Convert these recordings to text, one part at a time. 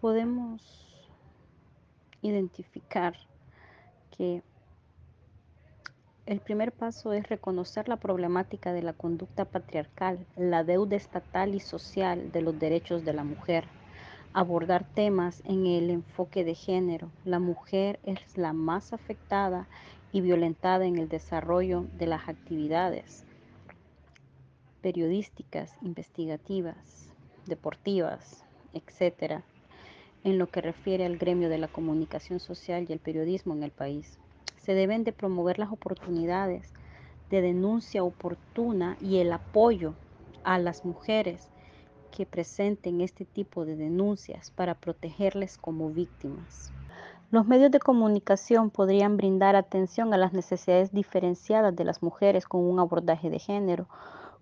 podemos identificar que el primer paso es reconocer la problemática de la conducta patriarcal, la deuda estatal y social de los derechos de la mujer, abordar temas en el enfoque de género. La mujer es la más afectada y violentada en el desarrollo de las actividades periodísticas, investigativas, deportivas, etc., en lo que refiere al gremio de la comunicación social y el periodismo en el país se deben de promover las oportunidades de denuncia oportuna y el apoyo a las mujeres que presenten este tipo de denuncias para protegerles como víctimas. Los medios de comunicación podrían brindar atención a las necesidades diferenciadas de las mujeres con un abordaje de género,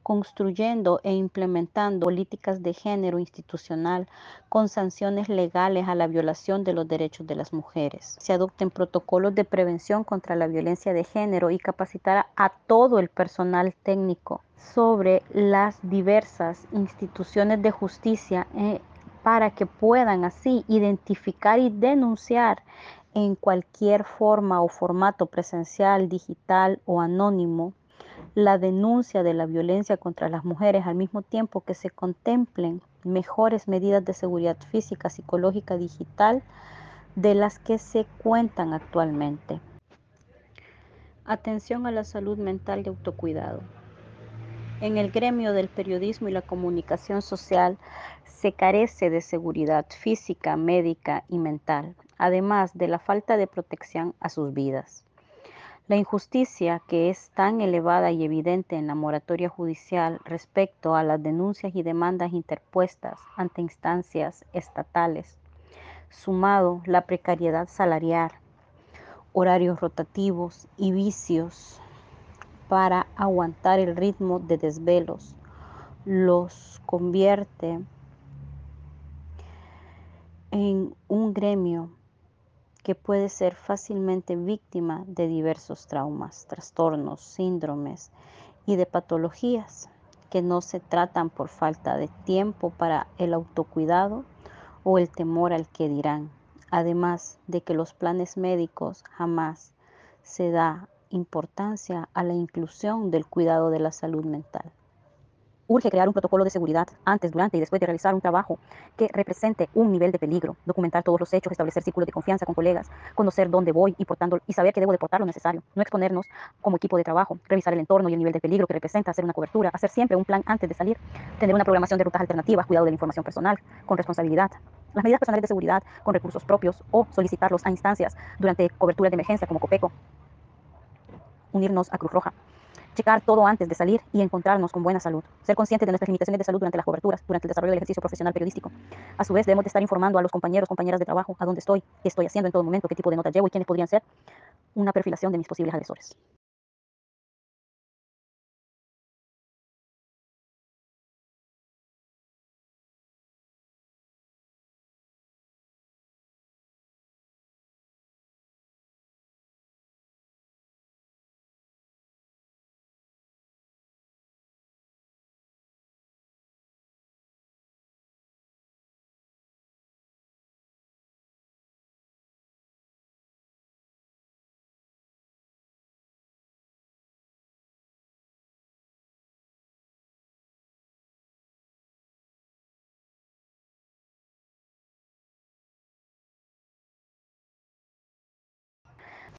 construyendo e implementando políticas de género institucional con sanciones legales a la violación de los derechos de las mujeres. Se adopten protocolos de prevención contra la violencia de género y capacitar a todo el personal técnico sobre las diversas instituciones de justicia eh, para que puedan así identificar y denunciar en cualquier forma o formato presencial, digital o anónimo la denuncia de la violencia contra las mujeres al mismo tiempo que se contemplen mejores medidas de seguridad física, psicológica, digital de las que se cuentan actualmente. Atención a la salud mental y autocuidado. En el gremio del periodismo y la comunicación social se carece de seguridad física, médica y mental, además de la falta de protección a sus vidas. La injusticia que es tan elevada y evidente en la moratoria judicial respecto a las denuncias y demandas interpuestas ante instancias estatales, sumado la precariedad salarial, horarios rotativos y vicios para aguantar el ritmo de desvelos, los convierte en un gremio que puede ser fácilmente víctima de diversos traumas, trastornos, síndromes y de patologías que no se tratan por falta de tiempo para el autocuidado o el temor al que dirán, además de que los planes médicos jamás se da importancia a la inclusión del cuidado de la salud mental. Urge crear un protocolo de seguridad antes, durante y después de realizar un trabajo que represente un nivel de peligro, documentar todos los hechos, establecer círculos de confianza con colegas, conocer dónde voy y, portando, y saber que debo deportar lo necesario, no exponernos como equipo de trabajo, revisar el entorno y el nivel de peligro que representa, hacer una cobertura, hacer siempre un plan antes de salir, tener una programación de rutas alternativas, cuidado de la información personal, con responsabilidad, las medidas personales de seguridad con recursos propios o solicitarlos a instancias durante coberturas de emergencia como COPECO, unirnos a Cruz Roja checar todo antes de salir y encontrarnos con buena salud. Ser conscientes de nuestras limitaciones de salud durante las coberturas, durante el desarrollo del ejercicio profesional periodístico. A su vez, debemos de estar informando a los compañeros, compañeras de trabajo, a dónde estoy, qué estoy haciendo en todo momento, qué tipo de notas llevo y quiénes podrían ser una perfilación de mis posibles agresores.